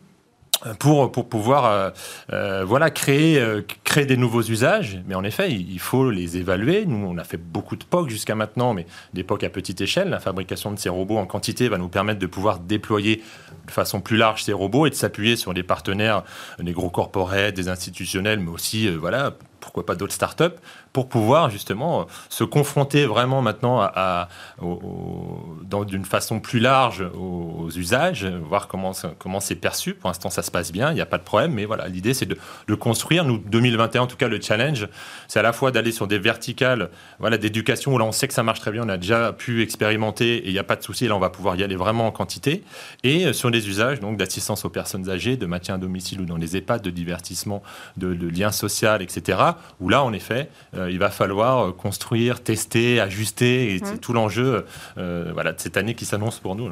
pour, pouvoir euh, euh, euh, créer des nouveaux usages. Mais en effet, il, faut les évaluer. Nous, on a fait beaucoup de POC jusqu'à maintenant, mais des POC à petite échelle. La fabrication de ces robots en quantité va nous permettre de pouvoir déployer de façon plus large ces robots et de s'appuyer sur des partenaires, des gros corporate, des institutionnels, mais aussi voilà, pourquoi pas d'autres startups, pour pouvoir justement se confronter vraiment maintenant à, d'une façon plus large aux, usages, voir comment, comment c'est perçu. Pour l'instant, ça se passe bien, il n'y a pas de problème, mais voilà, l'idée c'est de, construire. Nous, 2021, en tout cas, le challenge, c'est à la fois d'aller sur des verticales voilà, d'éducation où là on sait que ça marche très bien, on a déjà pu expérimenter et il n'y a pas de souci, là on va pouvoir y aller vraiment en quantité, et sur des usages donc d'assistance aux personnes âgées, de maintien à domicile ou dans les EHPAD, de divertissement, de, de lien social, etc où là, en effet, euh, il va falloir euh, construire, tester, ajuster, et c'est mmh. tout l'enjeu euh, voilà, de cette année qui s'annonce pour nous.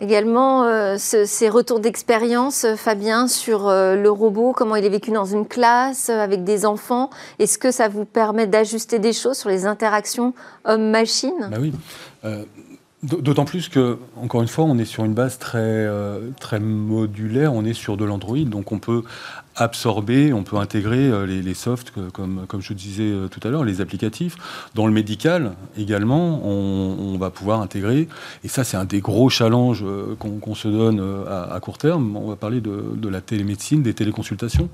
Également, ces retours d'expérience, Fabien, sur le robot, comment il est vécu dans une classe avec des enfants. Est-ce que ça vous permet d'ajuster des choses sur les interactions homme-machine? Bah Oui. D'autant plus que, encore une fois, on est sur une base très, très modulaire, on est sur de l'Android, donc on peut absorber, on peut intégrer euh, les, softs, comme, comme je disais euh, tout à l'heure, les applicatifs. Dans le médical également, on, va pouvoir intégrer, et ça c'est un des gros challenges euh, qu'on se donne à, court terme, on va parler de la télémédecine, des téléconsultations.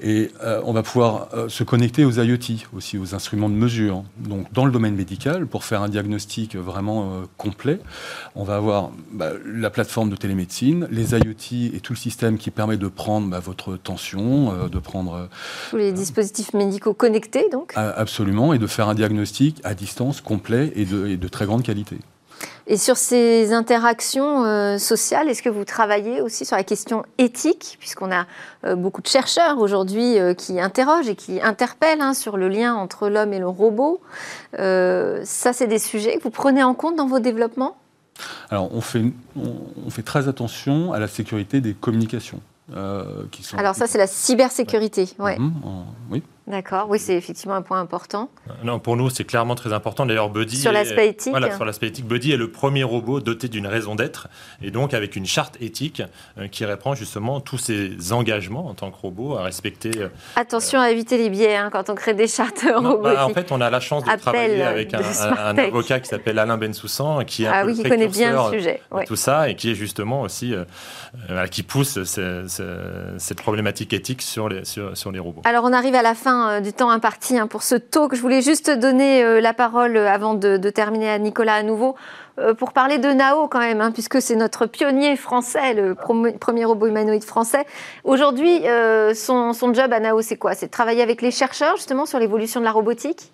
Et euh, on va pouvoir euh, se connecter aux IoT, aussi aux instruments de mesure. Donc dans le domaine médical, pour faire un diagnostic vraiment euh, complet, on va avoir bah, la plateforme de télémédecine, les IoT et tout le système qui permet de prendre bah, votre tension, de prendre... Tous les dispositifs médicaux connectés, donc Absolument, et de faire un diagnostic à distance complet et de, et de très grande qualité. Et sur ces interactions euh, sociales, est-ce que vous travaillez aussi sur la question éthique, puisqu'on a euh, beaucoup de chercheurs aujourd'hui euh, qui interrogent et qui interpellent hein, sur le lien entre l'homme et le robot Ça, c'est des sujets que vous prenez en compte dans vos développements? Alors, on fait, on, fait très attention à la sécurité des communications. qui sont Alors ça, c'est la cybersécurité. Ouais. Mhm, oui. D'accord, oui, c'est effectivement un point important. Non, pour nous, c'est clairement très important. D'ailleurs, Buddy. Sur l'aspect éthique. Voilà, sur l'aspect éthique, Buddy est le premier robot doté d'une raison d'être et donc avec une charte éthique euh, qui reprend justement tous ses engagements en tant que robot à respecter. Euh, Attention à éviter les biais hein, quand on crée des chartes robotiques. Bah, en fait, on a la chance de travailler avec un, avocat qui s'appelle Alain Bensoussan qui ah, oui, qui connaît bien le sujet. Tout ça et qui est justement aussi euh, qui pousse cette problématique éthique sur les, sur, sur les robots. Alors, on arrive à la fin euh, du temps imparti hein, pour ce talk. Je voulais juste donner euh, la parole euh, avant de, terminer à Nicolas à nouveau pour parler de Nao quand même, hein, puisque c'est notre pionnier français, le premier robot humanoïde français. Aujourd'hui, son, son, job à Nao, c'est quoi? C'est de travailler avec les chercheurs justement sur l'évolution de la robotique?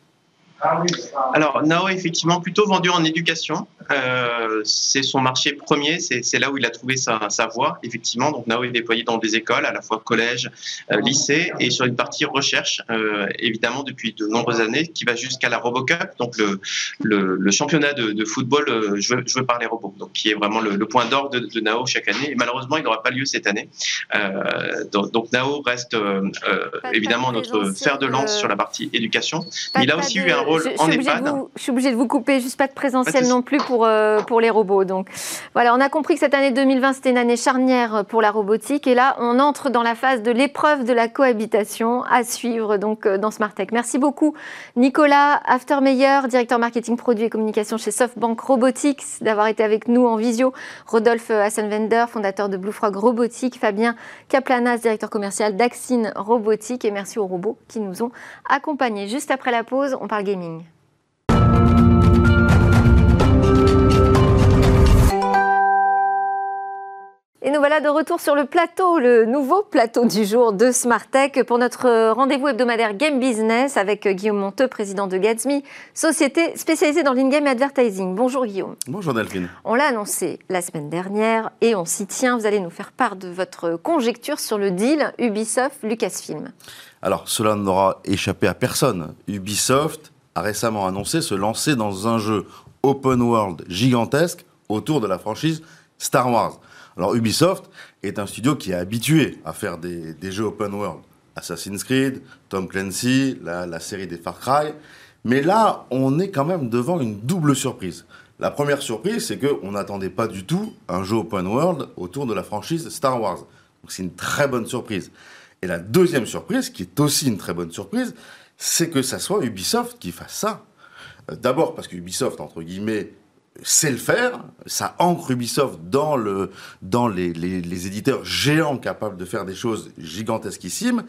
Alors, Nao est effectivement plutôt vendu en éducation. Euh, c'est son marché premier, c'est là où il a trouvé sa, sa, voie, effectivement. Donc, Nao est déployé dans des écoles, à la fois collège, euh, lycée, et sur une partie recherche, euh, évidemment, depuis de nombreuses années, qui va jusqu'à la RoboCup, donc le, le, le championnat de, de football joué, joué, par les robots, donc qui est vraiment le, le point d'or de, de, Nao chaque année. Et malheureusement, il n'aura pas lieu cette année. Donc, donc, Nao reste évidemment notre fer de lance sur la partie éducation. Mais il a aussi eu un rôle je, en EHPAD. Vous, je suis obligée de vous couper, juste pas de présentiel non plus pour, euh, pour les robots. Donc voilà, on a compris que cette année 2020, c'était une année charnière pour la robotique. Et là, on entre dans la phase de l'épreuve de la cohabitation à suivre donc euh, dans Smartech. Merci beaucoup, Nicolas Aftermeyer, directeur marketing produit et communication chez SoftBank Robotics, d'avoir été avec nous en visio. Rodolphe Hassenwender, fondateur de Blue Frog Robotique. Fabien Kaplanas, directeur commercial d'Axine Robotique. Et merci aux robots qui nous ont accompagnés. Juste après la pause, on parle gaming. Et nous voilà de retour sur le plateau, le nouveau plateau du jour de Smartech pour notre rendez-vous hebdomadaire Game Business avec Guillaume Monteux, président de Gatsby, société spécialisée dans l'in-game advertising. Bonjour Guillaume. Bonjour Delphine. On l'a annoncé la semaine dernière et on s'y tient. Vous allez nous faire part de votre conjecture sur le deal Ubisoft-Lucasfilm. Alors, cela n'aura échappé à personne. Ubisoft a récemment annoncé se lancer dans un jeu open world gigantesque autour de la franchise Star Wars. Alors Ubisoft est un studio qui est habitué à faire des, jeux open world. Assassin's Creed, Tom Clancy, la, la, série des Far Cry. Mais là, on est quand même devant une double surprise. La première surprise, c'est qu'on n'attendait pas du tout un jeu open world autour de la franchise Star Wars. Donc c'est une très bonne surprise. Et la deuxième surprise, qui est aussi une très bonne surprise, c'est que ça soit Ubisoft qui fasse ça. D'abord parce que Ubisoft, entre guillemets, sait le faire, ça ancre Ubisoft dans, le, dans les, les, les, éditeurs géants capables de faire des choses gigantesquissimes.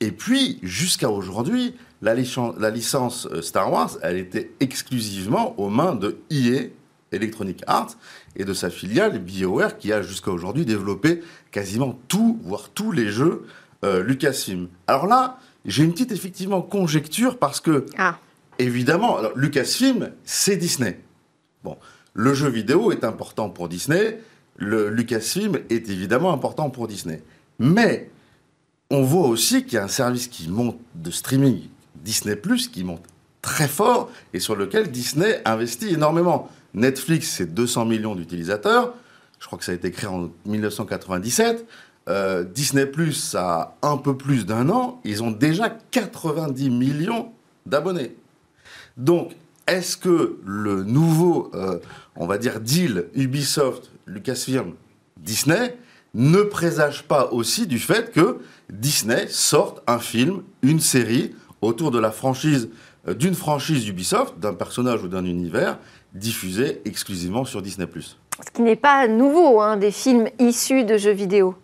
Et puis, jusqu'à aujourd'hui, la, la, licence Star Wars, elle était exclusivement aux mains de EA, Electronic Arts, et de sa filiale BioWare, qui a jusqu'à aujourd'hui développé quasiment tout, voire tous les jeux euh, Lucasfilm. Alors là, j'ai une petite, effectivement, conjecture, parce que, ah. évidemment, alors, Lucasfilm, c'est Disney. Bon, le jeu vidéo est important pour Disney, le Lucasfilm est évidemment important pour Disney. Mais on voit aussi qu'il y a un service qui monte de streaming, Disney ⁇ qui monte très fort et sur lequel Disney investit énormément. Netflix, c'est 200 millions d'utilisateurs. Je crois que ça a été créé en 1997. Euh, Disney ⁇ ça a un peu plus d'un an. Ils ont déjà 90 millions d'abonnés. Donc, est-ce que le nouveau, euh, on va dire, deal Ubisoft, Lucasfilm, Disney ne présage pas aussi du fait que Disney sorte un film, une série autour de la franchise, euh, d'une franchise Ubisoft, d'un personnage ou d'un univers diffusé exclusivement sur Disney ⁇ Ce qui n'est pas nouveau, hein, des films issus de jeux vidéo.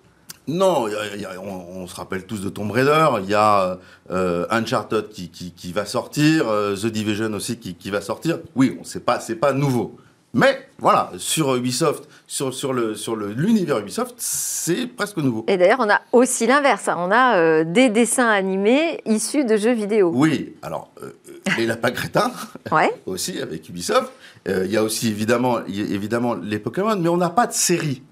Non, y a, y a, on, on, se rappelle tous de Tomb Raider. Il y a euh, Uncharted qui, qui, qui, va sortir, euh, The Division aussi qui, qui, va sortir. Oui, c'est pas c'est pas nouveau. Mais voilà, sur Ubisoft, sur, sur le sur l'univers Ubisoft, c'est presque nouveau. Et d'ailleurs, on a aussi l'inverse. Hein. On a euh, des dessins animés issus de jeux vidéo. Oui, alors les lapins crétins ouais. aussi avec Ubisoft. Il y a aussi évidemment évidemment les Pokémon, mais on n'a pas de série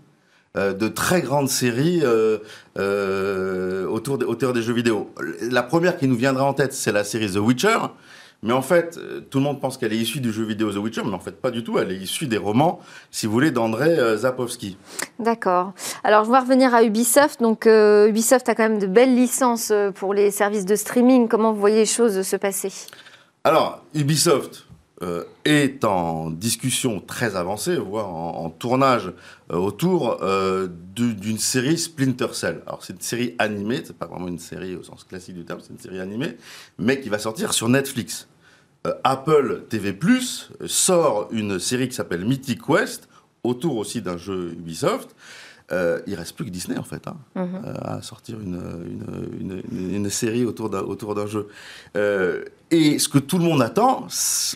de très grandes séries euh, euh, autour, des, autour des jeux vidéo. La première qui nous viendra en tête, c'est la série The Witcher. Mais en fait, tout le monde pense qu'elle est issue du jeu vidéo The Witcher, mais en fait pas du tout. Elle est issue des romans, si vous voulez, d'André euh, Zapowski. D'accord. Alors je vais revenir à Ubisoft. Donc euh, Ubisoft a quand même de belles licences pour les services de streaming. Comment vous voyez les choses se passer? Alors Ubisoft, euh, est en discussion très avancée, voire en, en tournage euh, autour euh, d'une série Splinter Cell. Alors c'est une série animée, c'est pas vraiment une série au sens classique du terme, c'est une série animée, mais qui va sortir sur Netflix. Apple TV Plus sort une série qui s'appelle Mythic Quest, autour aussi d'un jeu Ubisoft. euh, il reste plus que Disney en fait hein, mhm. euh, à sortir une, une, une, série autour d'un, autour d'un jeu. Euh, et ce que tout le monde attend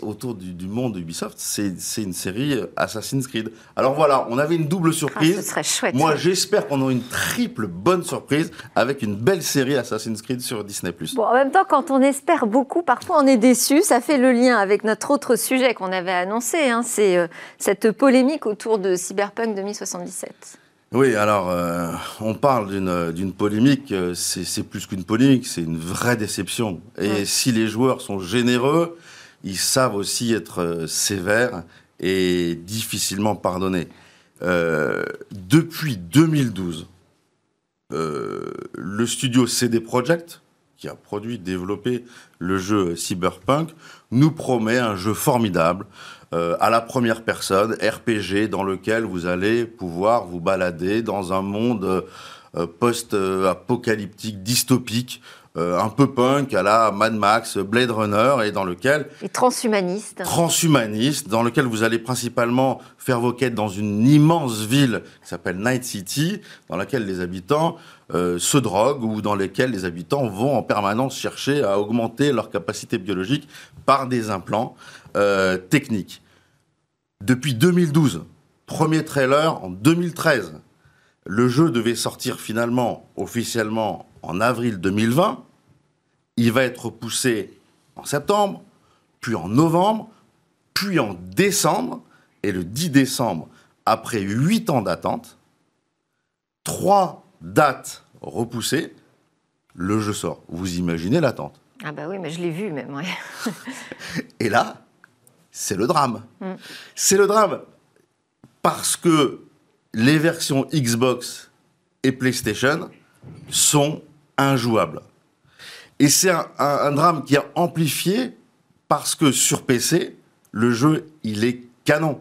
autour du, monde d'Ubisoft, c'est, c'est une série Assassin's Creed. Alors voilà, on avait une double surprise. Ah, ce serait chouette. Moi, j'espère qu'on aura une triple bonne surprise avec une belle série Assassin's Creed sur Disney+. Bon, en même temps, quand on espère beaucoup, parfois on est déçu. Ça fait le lien avec notre autre sujet qu'on avait annoncé, hein, c'est cette polémique autour de Cyberpunk 2077. Oui, alors euh, on parle d'une polémique, euh, c'est plus qu'une polémique, c'est une vraie déception. Et si les joueurs sont généreux, ils savent aussi être euh, sévères et difficilement pardonnés. depuis 2012, le studio CD Projekt, qui a produit, développé le jeu Cyberpunk, nous promet un jeu formidable, euh, à la première personne, RPG, dans lequel vous allez pouvoir vous balader dans un monde euh, post-apocalyptique, dystopique, euh, un peu punk à la Mad Max, Blade Runner, et dans lequel... Et transhumaniste. Transhumaniste, dans lequel vous allez principalement faire vos quêtes dans une immense ville qui s'appelle Night City, dans laquelle les habitants se droguent ou dans lesquels les habitants vont en permanence chercher à augmenter leur capacité biologique par des implants techniques depuis 2012. Premier trailer en 2013. Le jeu devait sortir finalement officiellement en avril 2020. Il va être repoussé en septembre, puis en novembre, puis en décembre. Et le 10 décembre, après 8 ans d'attente, trois dates repoussées, le jeu sort. Vous imaginez l'attente Ah bah oui, mais je l'ai vu même, ouais. Et là, c'est le drame. Mm. C'est le drame parce que les versions Xbox et PlayStation sont injouables. Et c'est un, drame qui est amplifié parce que sur PC, le jeu, il est canon.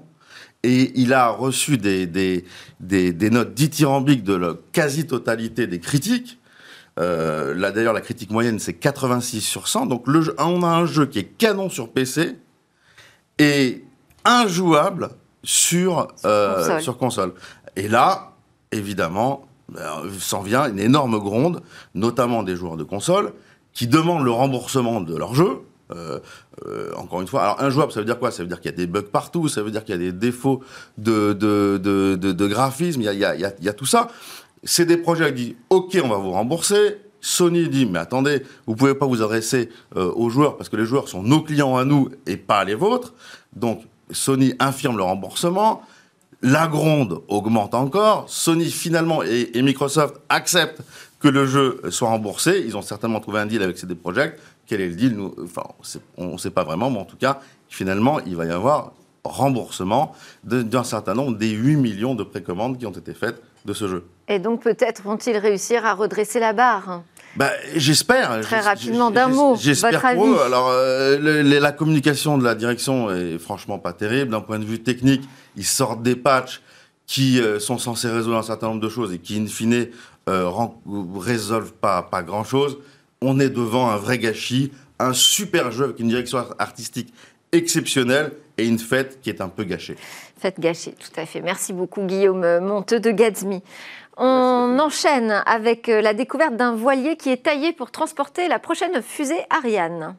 Et il a reçu des, des, notes dithyrambiques de la quasi-totalité des critiques. Euh, là, d'ailleurs, la critique moyenne, c'est 86 sur 100. Donc, le on a un jeu qui est canon sur PC, est injouable sur, euh, sur, console. Et là, évidemment, s'en vient une énorme gronde, notamment des joueurs de console, qui demandent le remboursement de leur jeu. Euh, euh, encore une fois, alors injouable, ça veut dire quoi? Ça veut dire qu'il y a des bugs partout, ça veut dire qu'il y a des défauts de, graphisme, il y a tout ça. C'est des projets qui disent OK, on va vous rembourser, Sony dit mais attendez, vous pouvez pas vous adresser euh, aux joueurs parce que les joueurs sont nos clients à nous et pas les vôtres. Donc Sony infirme le remboursement. La gronde augmente encore. Sony finalement et, Microsoft acceptent que le jeu soit remboursé. Ils ont certainement trouvé un deal avec CD Projekt. Quel est le deal? On ne sait pas vraiment, mais en tout cas, finalement, il va y avoir remboursement d'un certain nombre des 8 millions de précommandes qui ont été faites de ce jeu. Et donc peut-être vont-ils réussir à redresser la barre? Bah, j'espère. Très rapidement, d'un mot. J'espère pour eux. Alors, euh, la communication de la direction est franchement pas terrible. D'un point de vue technique, ils sortent des patchs qui euh, sont censés résoudre un certain nombre de choses et qui, in fine, euh, résolvent pas, pas grand-chose. On est devant un vrai gâchis, un super jeu avec une direction artistique exceptionnelle et une fête qui est un peu gâchée. Fête gâchée, tout à fait. Merci beaucoup Guillaume Monteux de Gatsby. On enchaîne avec euh, la découverte d'un voilier qui est taillé pour transporter la prochaine fusée Ariane.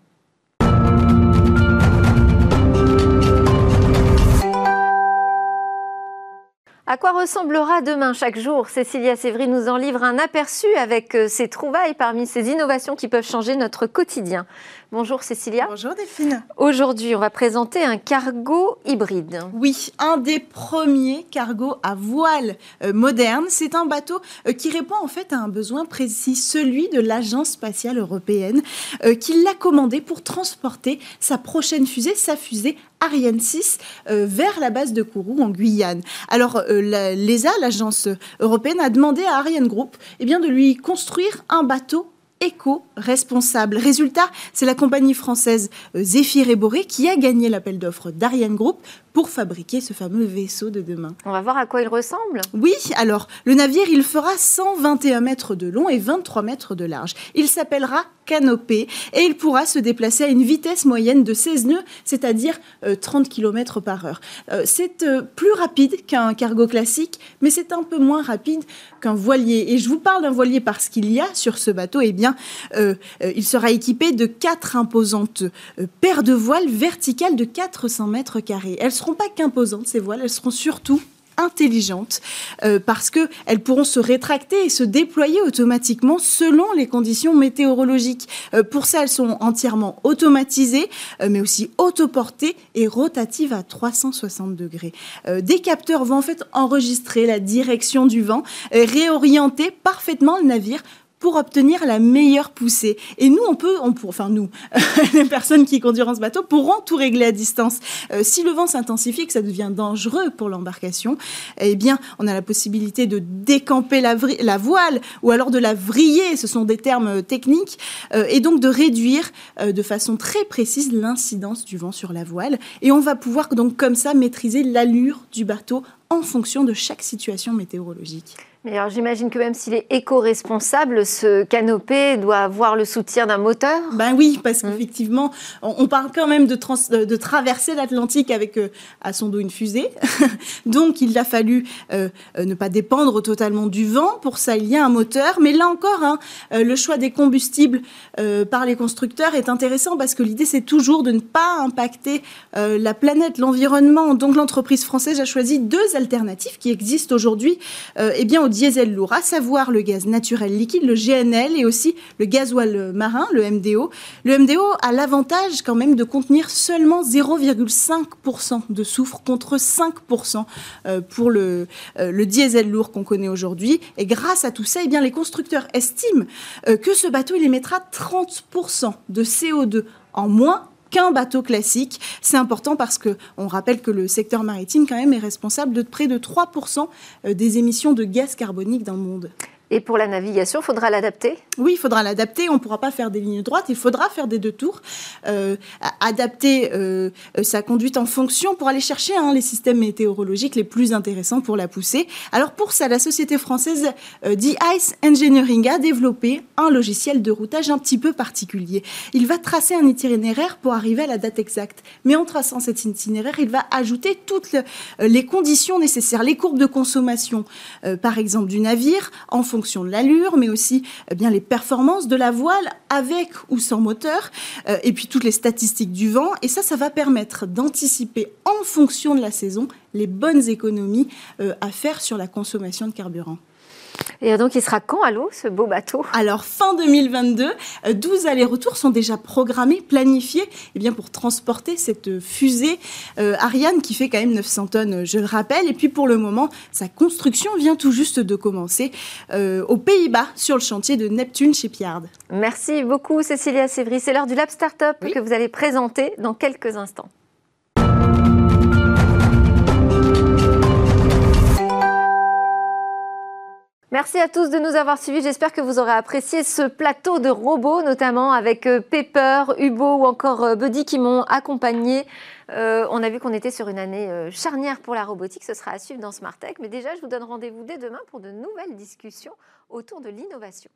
À quoi ressemblera demain chaque jour? Cécilia Sévry nous en livre un aperçu avec euh, ses trouvailles parmi ces innovations qui peuvent changer notre quotidien. Bonjour Cécilia. Bonjour Delphine. Aujourd'hui, on va présenter un cargo hybride. Oui, un des premiers cargos à voile euh, moderne. C'est un bateau euh, qui répond en fait à un besoin précis, celui de l'Agence spatiale européenne, euh, qui l'a commandé pour transporter sa prochaine fusée, sa fusée Ariane 6 vers la base de Kourou en Guyane. Alors l'ESA, l'agence européenne, a demandé à Ariane Group eh bien, de lui construire un bateau éco-responsable. Résultat, c'est la compagnie française euh, Zéphyr et Boré qui a gagné l'appel d'offres d'Ariane Group pour fabriquer ce fameux vaisseau de demain. On va voir à quoi il ressemble. Oui, alors le navire, il fera 121 mètres de long et 23 mètres de large. Il s'appellera Canopée et il pourra se déplacer à une vitesse moyenne de 16 nœuds, c'est-à-dire 30 euh, km par heure. Euh, c'est euh, plus rapide qu'un cargo classique, mais c'est un peu moins rapide qu'un voilier. Et je vous parle d'un voilier parce qu'il y a sur ce bateau, eh bien, il sera équipé de quatre imposantes paires de voiles verticales de 400 mètres carrés. Elles seront pas qu'imposantes, ces voiles, elles seront surtout intelligentes euh, parce qu'elles pourront se rétracter et se déployer automatiquement selon les conditions météorologiques. Euh, pour ça, elles sont entièrement automatisées, euh, mais aussi autoportées et rotatives à 360 degrés. des capteurs vont en fait enregistrer la direction du vent, réorienter parfaitement le navire pour obtenir la meilleure poussée. Et nous, on peut, on enfin nous, les personnes qui conduiront ce bateau pourront tout régler à distance. Euh, si le vent s'intensifie, que ça devient dangereux pour l'embarcation, eh bien, on a la possibilité de décamper la, la, voile ou alors de la vriller, ce sont des termes euh, techniques, euh, et donc de réduire de façon très précise l'incidence du vent sur la voile. Et on va pouvoir donc comme ça maîtriser l'allure du bateau en fonction de chaque situation météorologique. Mais alors j'imagine que même s'il est éco-responsable, ce canopé doit avoir le soutien d'un moteur? Ben oui, parce mmh. qu'effectivement, on, parle quand même de, de traverser l'Atlantique avec euh, à son dos une fusée. Donc il a fallu euh, euh, ne pas dépendre totalement du vent. Pour ça, il y a un moteur. Mais là encore, hein, le choix des combustibles par les constructeurs est intéressant parce que l'idée, c'est toujours de ne pas impacter la planète, l'environnement. Donc l'entreprise française a choisi deux alternatives qui existent aujourd'hui. eh bien, diesel lourd, à savoir le gaz naturel liquide, le GNL, et aussi le gasoil marin, le MDO. Le MDO a l'avantage quand même de contenir seulement 0,5% de soufre contre 5% euh, pour le, euh, le diesel lourd qu'on connaît aujourd'hui. Et grâce à tout ça, eh bien, les constructeurs estiment euh, que ce bateau il émettra 30% de CO2 en moins qu'un bateau classique. C'est important parce que on rappelle que le secteur maritime quand même est responsable de près de 3% euh, des émissions de gaz carbonique dans le monde. Et pour la navigation, il faudra l'adapter? Oui, il faudra l'adapter. On ne pourra pas faire des lignes droites, il faudra faire des deux tours. Euh, adapter euh, sa conduite en fonction pour aller chercher hein, les systèmes météorologiques les plus intéressants pour la pousser. Alors pour ça, la société française euh, ice Engineering a développé un logiciel de routage un petit peu particulier. Il va tracer un itinéraire pour arriver à la date exacte. Mais en traçant cet itinéraire, il va ajouter toutes les conditions nécessaires, les courbes de consommation, par exemple du navire, en fonction de l'allure, mais aussi eh bien les performances de la voile avec ou sans moteur, euh, et puis toutes les statistiques du vent. Et ça, ça va permettre d'anticiper en fonction de la saison les bonnes économies euh, à faire sur la consommation de carburant. Et donc, il sera quand à l'eau, ce beau bateau? Alors, fin 2022, 12 euh, allers-retours sont déjà programmés, planifiés eh bien, pour transporter cette fusée euh, Ariane qui fait quand même 900 tonnes, je le rappelle. Et puis, pour le moment, sa construction vient tout juste de commencer euh, aux Pays-Bas, sur le chantier de Neptune chez Piard. Merci beaucoup, Cécilia Sévry. C'est l'heure du Lab Startup que vous allez présenter dans quelques instants. Merci à tous de nous avoir suivis. J'espère que vous aurez apprécié ce plateau de robots, notamment avec euh, Pepper, Hubo ou encore euh, Buddy qui m'ont accompagné. Euh, on a vu qu'on était sur une année charnière pour la robotique. Ce sera à suivre dans Smart Tech. Mais déjà, je vous donne rendez-vous dès demain pour de nouvelles discussions autour de l'innovation.